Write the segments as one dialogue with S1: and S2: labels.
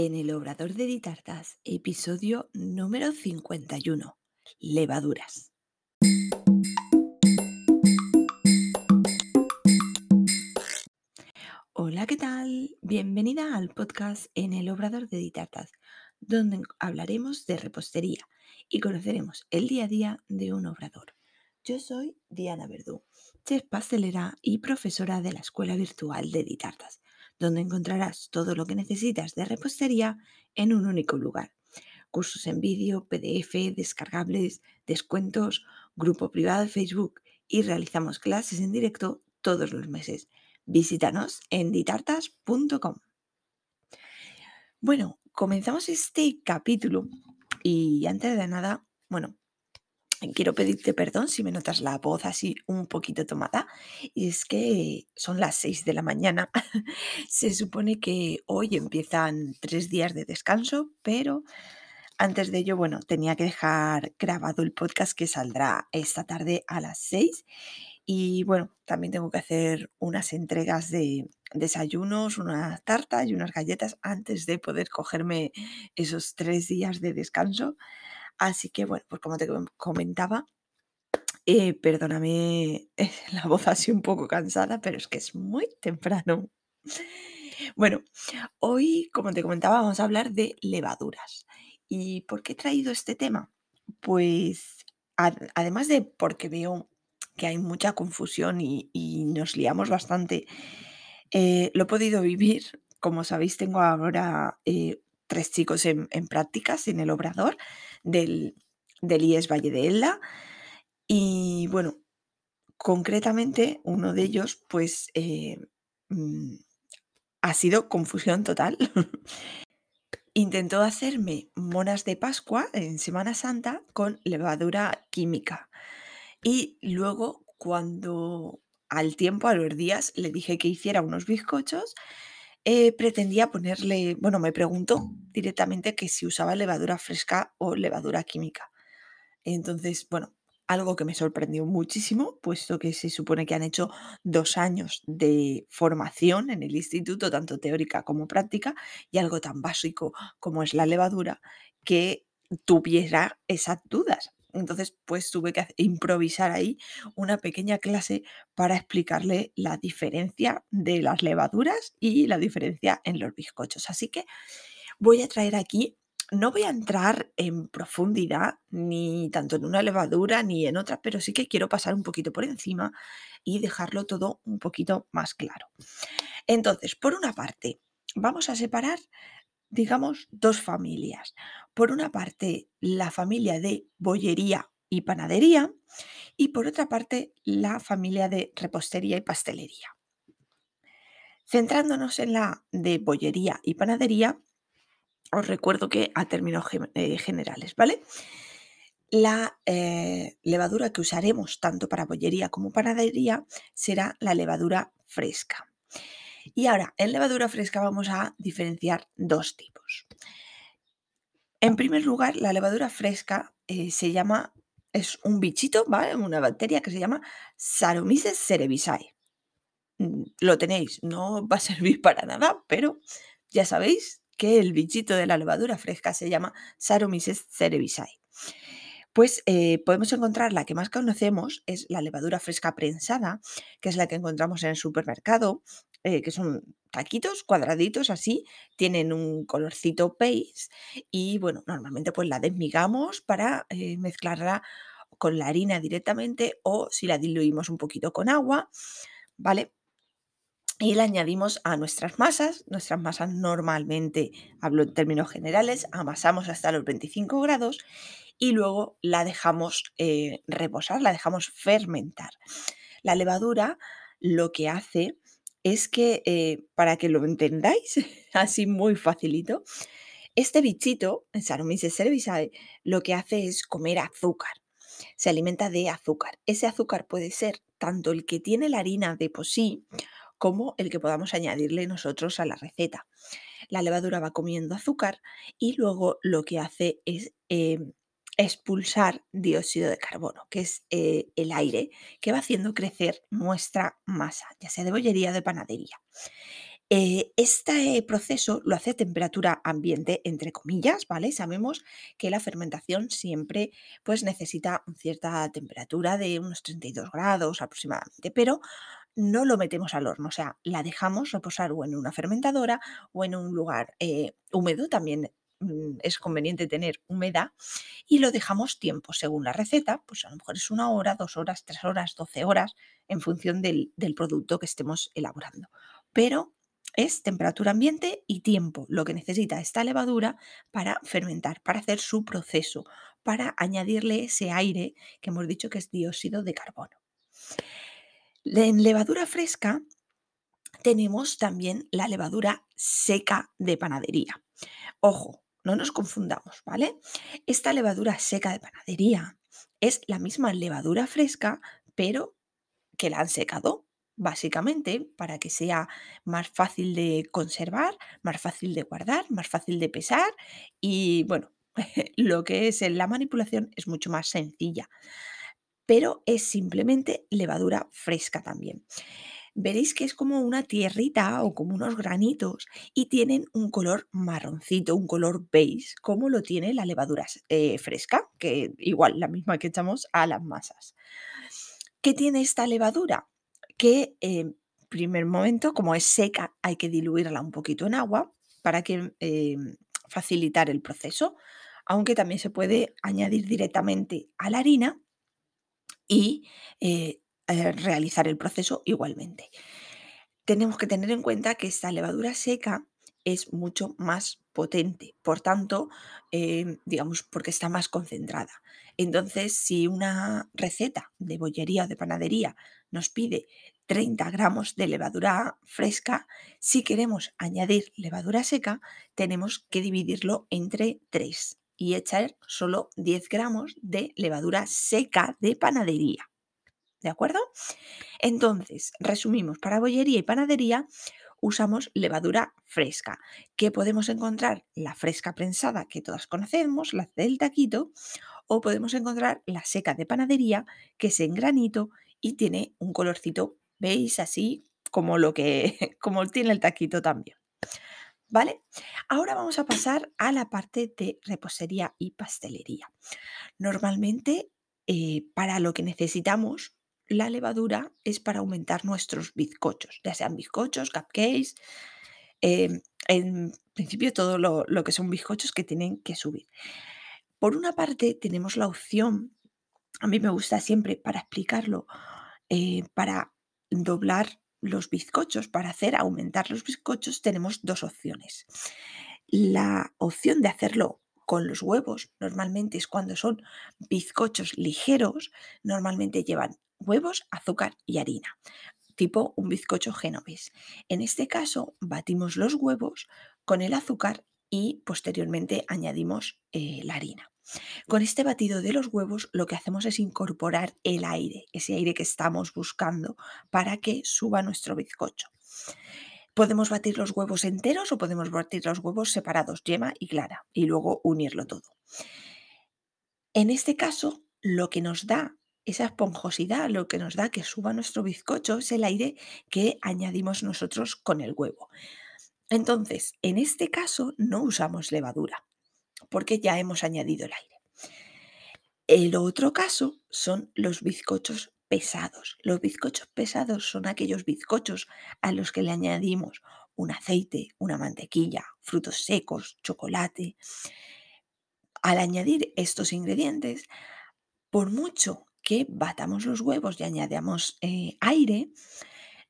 S1: en el Obrador de Ditartas, episodio número 51, levaduras. Hola, ¿qué tal? Bienvenida al podcast en el Obrador de Ditartas, donde hablaremos de repostería y conoceremos el día a día de un obrador. Yo soy Diana Verdú, chef pastelera y profesora de la Escuela Virtual de Ditartas donde encontrarás todo lo que necesitas de repostería en un único lugar. Cursos en vídeo, PDF, descargables, descuentos, grupo privado de Facebook y realizamos clases en directo todos los meses. Visítanos en ditartas.com. Bueno, comenzamos este capítulo y antes de nada, bueno, quiero pedirte perdón si me notas la voz así un poquito tomada. Y es que son las 6 de la mañana. Se supone que hoy empiezan tres días de descanso, pero antes de ello, bueno, tenía que dejar grabado el podcast que saldrá esta tarde a las 6. Y bueno, también tengo que hacer unas entregas de desayunos, una tarta y unas galletas antes de poder cogerme esos tres días de descanso. Así que bueno, pues como te comentaba, eh, perdóname la voz así un poco cansada, pero es que es muy temprano. Bueno, hoy, como te comentaba, vamos a hablar de levaduras. ¿Y por qué he traído este tema? Pues además de porque veo que hay mucha confusión y, nos liamos bastante, eh, lo he podido vivir. Como sabéis, tengo ahora eh, tres chicos en, prácticas en el obrador del, del IES Valle de Elda. Y bueno, concretamente uno de ellos pues eh, mm, ha sido confusión total. Intentó hacerme monas de Pascua en Semana Santa con levadura química. Y luego cuando al tiempo, a los días, le dije que hiciera unos bizcochos, eh, pretendía ponerle, bueno, me preguntó directamente que si usaba levadura fresca o levadura química. Entonces, bueno, algo que me sorprendió muchísimo, puesto que se supone que han hecho dos años de formación en el instituto, tanto teórica como práctica, y algo tan básico como es la levadura, que tuviera esas dudas. Entonces, pues tuve que improvisar ahí una pequeña clase para explicarle la diferencia de las levaduras y la diferencia en los bizcochos. Así que voy a traer aquí, no voy a entrar en profundidad ni tanto en una levadura ni en otra, pero sí que quiero pasar un poquito por encima y dejarlo todo un poquito más claro. Entonces, por una parte, vamos a separar digamos, dos familias. Por una parte, la familia de bollería y panadería y por otra parte, la familia de repostería y pastelería. Centrándonos en la de bollería y panadería, os recuerdo que a términos eh, generales, ¿vale? La eh, levadura que usaremos tanto para bollería como panadería será la levadura fresca. Y ahora, en levadura fresca vamos a diferenciar dos tipos. En primer lugar, la levadura fresca eh, se llama, es un bichito, ¿vale? Una bacteria que se llama Saccharomyces cerevisiae. Mm, lo tenéis, no va a servir para nada, pero ya sabéis que el bichito de la levadura fresca se llama Saccharomyces cerevisiae. Pues eh, podemos encontrar la que más conocemos, es la levadura fresca prensada, que es la que encontramos en el supermercado, eh, que son taquitos cuadraditos así, tienen un colorcito beige y bueno, normalmente pues la desmigamos para eh, mezclarla con la harina directamente o si la diluimos un poquito con agua, ¿vale? Y la añadimos a nuestras masas. Nuestras masas normalmente, hablo en términos generales, amasamos hasta los 25 grados y luego la dejamos eh, reposar, la dejamos fermentar. La levadura lo que hace es que, eh, para que lo entendáis, así muy facilito, este bichito, el Saccharomyces cerevisiae, lo que hace es comer azúcar. Se alimenta de azúcar. Ese azúcar puede ser tanto el que tiene la harina de por sí, como el que podamos añadirle nosotros a la receta. La levadura va comiendo azúcar y luego lo que hace es em, expulsar dióxido de carbono, que es eh, el aire que va haciendo crecer nuestra masa, ya sea de bollería o de panadería. Eh, este proceso lo hace a temperatura ambiente, entre comillas, ¿vale? Sabemos que la fermentación siempre pues, necesita cierta temperatura de unos 32 grados aproximadamente, pero no lo metemos al horno, o sea, la dejamos reposar o en una fermentadora o en un lugar eh, húmedo, también es conveniente tener humedad, y lo dejamos tiempo según la receta, pues a lo mejor es una hora, dos horas, tres horas, doce horas, en función del, del producto que estemos elaborando. Pero es temperatura ambiente y tiempo lo que necesita esta levadura para fermentar, para hacer su proceso, para añadirle ese aire que hemos dicho que es dióxido de carbono. En levadura fresca tenemos también la levadura seca de panadería. Ojo, no nos confundamos, ¿vale? Esta levadura seca de panadería es la misma levadura fresca, pero que la han secado básicamente para que sea más fácil de conservar, más fácil de guardar, más fácil de pesar y bueno, lo que es la manipulación es mucho más sencilla, pero es simplemente levadura fresca también. Veréis que es como una tierrita o como unos granitos y tienen un color marroncito, un color beige, como lo tiene la levadura eh, fresca, que igual la misma que echamos a las masas. ¿Qué tiene esta levadura? que en primer momento, como es seca, hay que diluirla un poquito en agua para que em, facilitar el proceso, aunque también se puede añadir directamente a la harina y eh, eh, realizar el proceso igualmente. Tenemos que tener en cuenta que esta levadura seca es mucho más potente, por tanto, em, digamos, porque está más concentrada. Entonces, si una receta de bollería o de panadería nos pide 30 gramos de levadura fresca, si queremos añadir levadura seca, tenemos que dividirlo entre 3 y echar solo 10 gramos de levadura seca de panadería. ¿De acuerdo? Entonces, resumimos, para bollería y panadería usamos levadura fresca, que podemos encontrar la fresca prensada que todas conocemos, la del taquito, o podemos encontrar la seca de panadería, que es en granito y tiene un colorcito, ¿veis? Así como lo que como tiene el taquito también. ¿Vale? Ahora vamos a pasar a la parte de repostería y pastelería. Normalmente, eh, para lo que necesitamos la levadura es para aumentar nuestros bizcochos, ya sean bizcochos, cupcakes, em, en principio todo lo, lo que son bizcochos que tienen que subir. Por una parte tenemos la opción, a mí me gusta siempre para explicarlo, eh, para doblar los bizcochos, para hacer aumentar los bizcochos, tenemos dos opciones. La opción de hacerlo con los huevos, normalmente es cuando son bizcochos ligeros, normalmente llevan huevos, azúcar y harina, tipo un bizcocho genovés. En este caso, batimos los huevos con el azúcar y posteriormente añadimos eh, la harina. Con este batido de los huevos lo que hacemos es incorporar el aire, ese aire que estamos buscando para que suba nuestro bizcocho. Podemos batir los huevos enteros o podemos batir los huevos separados, yema y clara, y luego unirlo todo. En este caso, lo que nos da esa esponjosidad, lo que nos da que suba nuestro bizcocho es el aire que añadimos nosotros con el huevo. Entonces, en este caso no usamos levadura porque ya hemos añadido el aire. El otro caso son los bizcochos pesados. Los bizcochos pesados son aquellos bizcochos a los que le añadimos un aceite, una mantequilla, frutos secos, chocolate. Al añadir estos ingredientes, por mucho que batamos los huevos y añadamos eh, aire,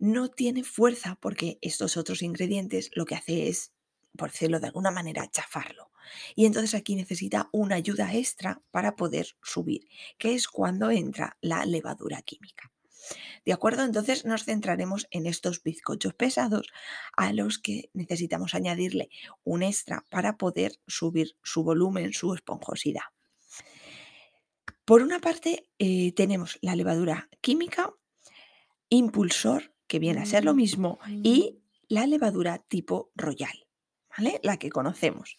S1: no tiene fuerza porque estos otros ingredientes lo que hace es, por decirlo de alguna manera, chafarlo. Y entonces aquí necesita una ayuda extra para poder subir, que es cuando entra la levadura química. ¿De acuerdo? Entonces nos centraremos en estos bizcochos pesados a los que necesitamos añadirle un extra para poder subir su volumen, su esponjosidad. Por una parte eh, tenemos la levadura química, impulsor, que viene a ser lo mismo, y la levadura tipo royal. ¿vale? La que conocemos.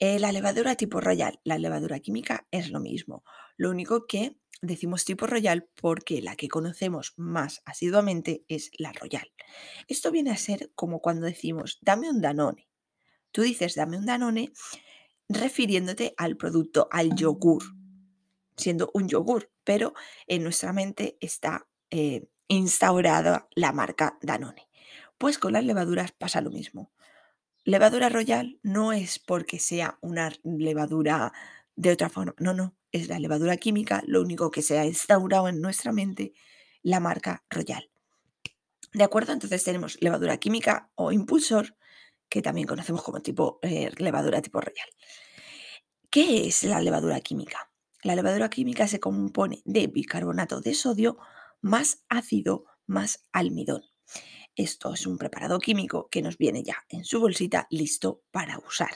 S1: Eh, la levadura tipo royal, la levadura química es lo mismo. Lo único que decimos tipo royal porque la que conocemos más asiduamente es la royal. Esto viene a ser como cuando decimos, dame un danone. Tú dices, dame un danone refiriéndote al producto, al yogur, siendo un yogur, pero en nuestra mente está eh, instaurada la marca Danone. Pues con las levaduras pasa lo mismo. Levadura royal no es porque sea una levadura de otra forma, no, no, es la levadura química, lo único que se ha instaurado en nuestra mente la marca royal. ¿De acuerdo? Entonces tenemos levadura química o impulsor, que también conocemos como tipo eh, levadura tipo royal. ¿Qué es la levadura química? La levadura química se compone de bicarbonato de sodio más ácido más almidón. Esto es un preparado químico que nos viene ya en su bolsita listo para usar.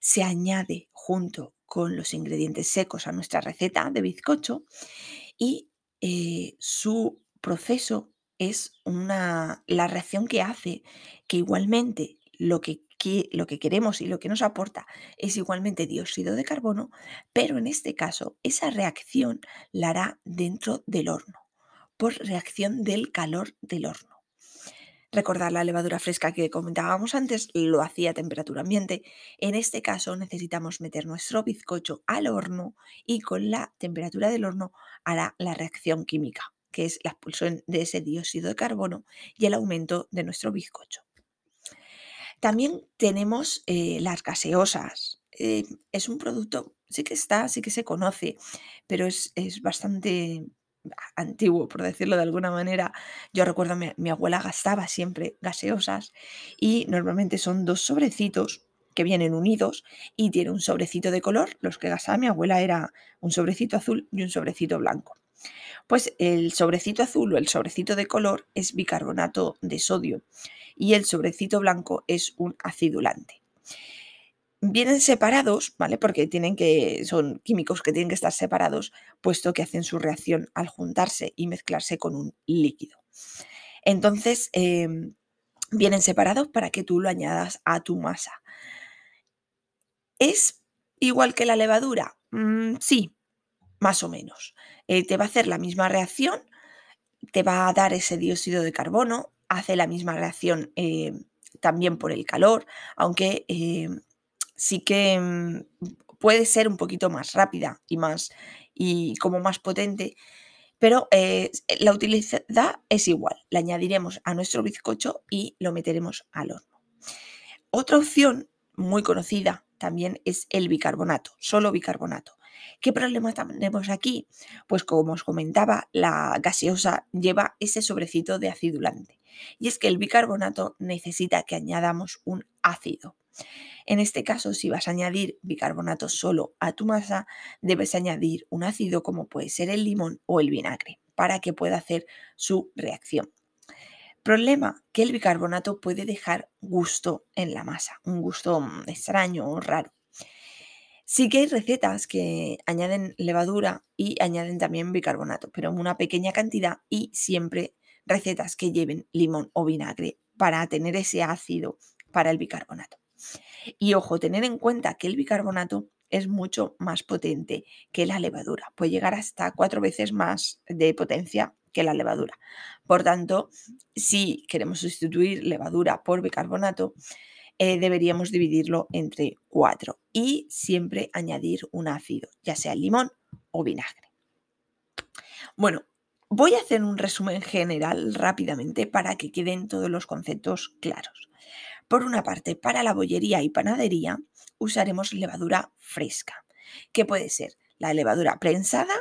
S1: Se añade junto con los ingredientes secos a nuestra receta de bizcocho y eh, su proceso es una, la reacción que hace que igualmente lo que, lo que queremos y lo que nos aporta es igualmente dióxido de carbono, pero en este caso esa reacción la hará dentro del horno, por reacción del calor del horno. Recordar la levadura fresca que comentábamos antes lo hacía a temperatura ambiente. En este caso necesitamos meter nuestro bizcocho al horno y con la temperatura del horno hará la reacción química, que es la expulsión de ese dióxido de carbono y el aumento de nuestro bizcocho. También tenemos eh, las gaseosas. Eh, es un producto, sí que está, sí que se conoce, pero es, es bastante antiguo, por decirlo de alguna manera. Yo recuerdo mi, mi abuela gastaba siempre gaseosas y normalmente son dos sobrecitos que vienen unidos y tiene un sobrecito de color. Los que gastaba mi abuela era un sobrecito azul y un sobrecito blanco. Pues el sobrecito azul o el sobrecito de color es bicarbonato de sodio y el sobrecito blanco es un acidulante vienen separados, ¿vale? Porque tienen que, son químicos que tienen que estar separados, puesto que hacen su reacción al juntarse y mezclarse con un líquido. Entonces, em, vienen separados para que tú lo añadas a tu masa. ¿Es igual que la levadura? Mm, sí, más o menos. Eh, te va a hacer la misma reacción, te va a dar ese dióxido de carbono, hace la misma reacción eh, también por el calor, aunque em, sí que mm, puede ser un poquito más rápida y más y como más potente, pero eh, la utilidad es igual. La añadiremos a nuestro bizcocho y lo meteremos al horno. Otra opción muy conocida también es el bicarbonato, solo bicarbonato. ¿Qué problema tenemos aquí? Pues como os comentaba, la gaseosa lleva ese sobrecito de acidulante. Y es que el bicarbonato necesita que añadamos un ácido. En este caso, si vas a añadir bicarbonato solo a tu masa, debes añadir un ácido como puede ser el limón o el vinagre para que pueda hacer su reacción. Problema, que el bicarbonato puede dejar gusto en la masa, un gusto mm, extraño o raro. Sí que hay recetas que añaden levadura y añaden también bicarbonato, pero en una pequeña cantidad y siempre recetas que lleven limón o vinagre para tener ese ácido para el bicarbonato. Y ojo, tener en cuenta que el bicarbonato es mucho más potente que la levadura, puede llegar hasta cuatro veces más de potencia que la levadura. Por tanto, si queremos sustituir levadura por bicarbonato, eh, deberíamos dividirlo entre cuatro y siempre añadir un ácido, ya sea limón o vinagre. Bueno, voy a hacer un resumen general rápidamente para que queden todos los conceptos claros. Por una parte, para la bollería y panadería usaremos levadura fresca, que puede ser la levadura prensada,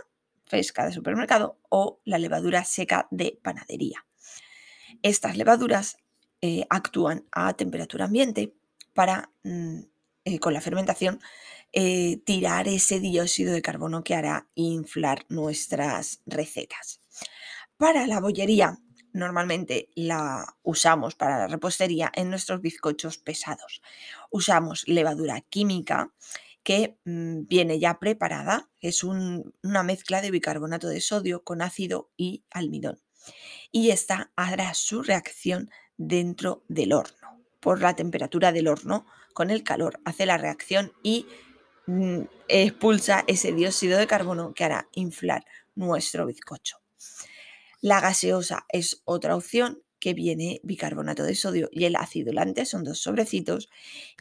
S1: fresca de supermercado, o la levadura seca de panadería. Estas levaduras eh, actúan a temperatura ambiente para, mm, eh, con la fermentación, eh, tirar ese dióxido de carbono que hará inflar nuestras recetas. Para la bollería normalmente la usamos para la repostería en nuestros bizcochos pesados. Usamos levadura química que mm, viene ya preparada, es una mezcla de bicarbonato de sodio con ácido y almidón. Y esta hará su reacción dentro del horno. por la temperatura del horno con el calor, hace la reacción y mm, expulsa ese dióxido de carbono que hará inflar nuestro bizcocho. La gaseosa es otra opción que viene bicarbonato de sodio y el ácido lante, son dos sobrecitos.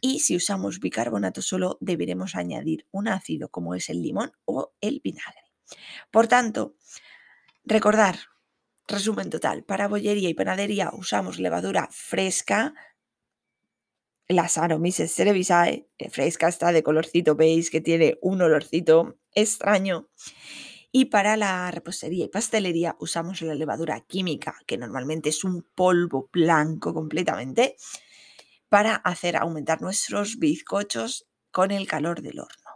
S1: Y si usamos bicarbonato solo, deberemos añadir un ácido como es el limón o el vinagre. Por tanto, recordar, resumen total, para bollería y panadería usamos levadura fresca, la Saccharomyces cerevisiae, fresca está de colorcito veis que tiene un olorcito extraño. Y para la repostería y pastelería usamos la levadura química, que normalmente es un polvo blanco completamente, para hacer aumentar nuestros bizcochos con el calor del horno.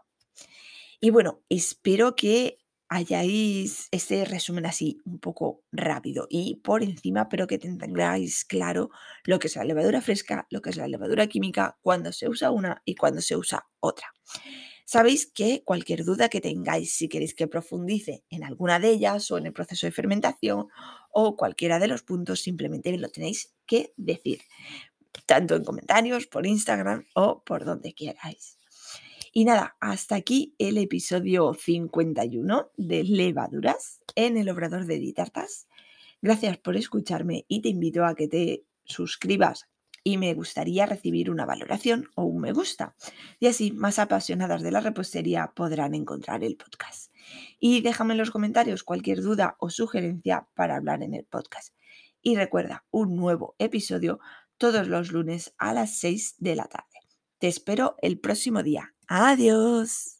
S1: Y bueno, espero que hayáis este resumen así un poco rápido y por encima, pero que tengáis claro lo que es la levadura fresca, lo que es la levadura química, cuando se usa una y cuando se usa otra. Sabéis que cualquier duda que tengáis, si queréis que profundice en alguna de ellas o en el proceso de fermentación o cualquiera de los puntos, simplemente me lo tenéis que decir, tanto en comentarios, por Instagram o por donde queráis. Y nada, hasta aquí el episodio 51 de levaduras en el Obrador de Ditartas. Gracias por escucharme y te invito a que te suscribas y me gustaría recibir una valoración o un me gusta. Y así más apasionadas de la repostería podrán encontrar el podcast. Y déjame en los comentarios cualquier duda o sugerencia para hablar en el podcast. Y recuerda, un nuevo episodio todos los lunes a las 6 de la tarde. Te espero el próximo día. Adiós.